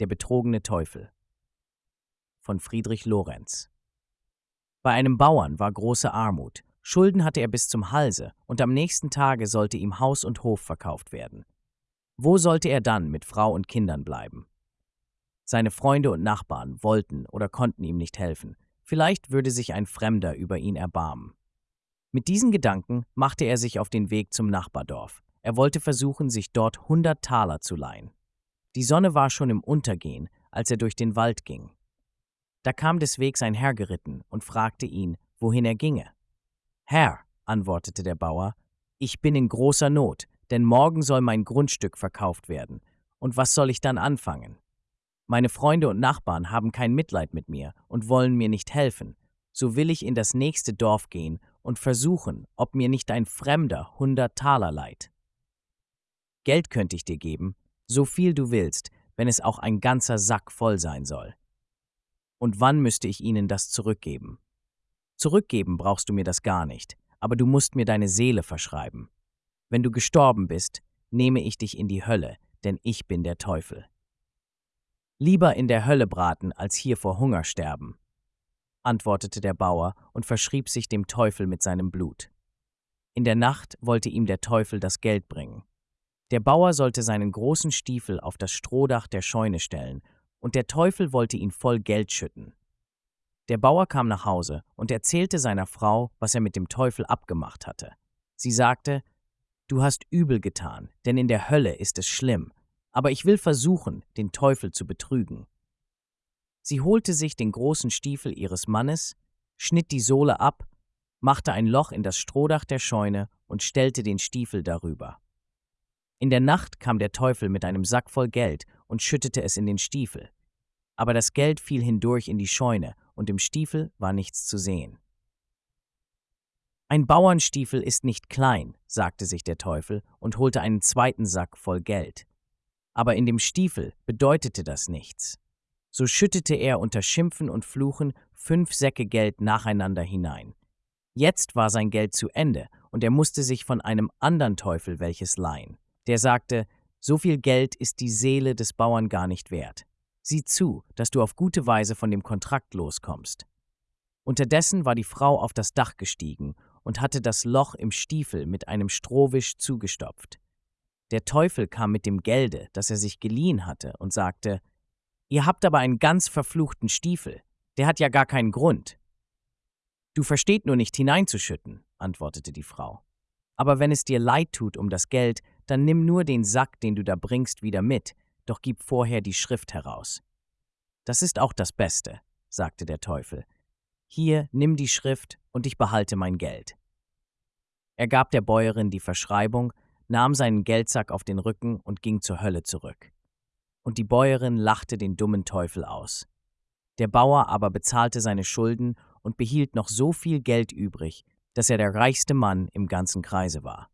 Der betrogene Teufel von Friedrich Lorenz Bei einem Bauern war große Armut, Schulden hatte er bis zum Halse, und am nächsten Tage sollte ihm Haus und Hof verkauft werden. Wo sollte er dann mit Frau und Kindern bleiben? Seine Freunde und Nachbarn wollten oder konnten ihm nicht helfen, vielleicht würde sich ein Fremder über ihn erbarmen. Mit diesen Gedanken machte er sich auf den Weg zum Nachbardorf. Er wollte versuchen, sich dort hundert Taler zu leihen. Die Sonne war schon im Untergehen, als er durch den Wald ging. Da kam des Wegs ein Herr geritten und fragte ihn, wohin er ginge. Herr, antwortete der Bauer, ich bin in großer Not, denn morgen soll mein Grundstück verkauft werden, und was soll ich dann anfangen? Meine Freunde und Nachbarn haben kein Mitleid mit mir und wollen mir nicht helfen, so will ich in das nächste Dorf gehen und versuchen, ob mir nicht ein Fremder hundert Taler leiht. Geld könnte ich dir geben, so viel du willst, wenn es auch ein ganzer Sack voll sein soll. Und wann müsste ich ihnen das zurückgeben? Zurückgeben brauchst du mir das gar nicht, aber du musst mir deine Seele verschreiben. Wenn du gestorben bist, nehme ich dich in die Hölle, denn ich bin der Teufel. Lieber in der Hölle braten, als hier vor Hunger sterben, antwortete der Bauer und verschrieb sich dem Teufel mit seinem Blut. In der Nacht wollte ihm der Teufel das Geld bringen. Der Bauer sollte seinen großen Stiefel auf das Strohdach der Scheune stellen, und der Teufel wollte ihn voll Geld schütten. Der Bauer kam nach Hause und erzählte seiner Frau, was er mit dem Teufel abgemacht hatte. Sie sagte, Du hast übel getan, denn in der Hölle ist es schlimm, aber ich will versuchen, den Teufel zu betrügen. Sie holte sich den großen Stiefel ihres Mannes, schnitt die Sohle ab, machte ein Loch in das Strohdach der Scheune und stellte den Stiefel darüber. In der Nacht kam der Teufel mit einem Sack voll Geld und schüttete es in den Stiefel. Aber das Geld fiel hindurch in die Scheune, und im Stiefel war nichts zu sehen. Ein Bauernstiefel ist nicht klein, sagte sich der Teufel und holte einen zweiten Sack voll Geld. Aber in dem Stiefel bedeutete das nichts. So schüttete er unter Schimpfen und Fluchen fünf Säcke Geld nacheinander hinein. Jetzt war sein Geld zu Ende, und er musste sich von einem andern Teufel welches leihen. Der sagte, so viel Geld ist die Seele des Bauern gar nicht wert. Sieh zu, dass du auf gute Weise von dem Kontrakt loskommst. Unterdessen war die Frau auf das Dach gestiegen und hatte das Loch im Stiefel mit einem Strohwisch zugestopft. Der Teufel kam mit dem Gelde, das er sich geliehen hatte, und sagte, Ihr habt aber einen ganz verfluchten Stiefel, der hat ja gar keinen Grund. Du versteht nur nicht hineinzuschütten, antwortete die Frau. Aber wenn es dir leid tut um das Geld, dann nimm nur den Sack, den du da bringst, wieder mit, doch gib vorher die Schrift heraus. Das ist auch das Beste, sagte der Teufel. Hier, nimm die Schrift, und ich behalte mein Geld. Er gab der Bäuerin die Verschreibung, nahm seinen Geldsack auf den Rücken und ging zur Hölle zurück. Und die Bäuerin lachte den dummen Teufel aus. Der Bauer aber bezahlte seine Schulden und behielt noch so viel Geld übrig, dass er der reichste Mann im ganzen Kreise war.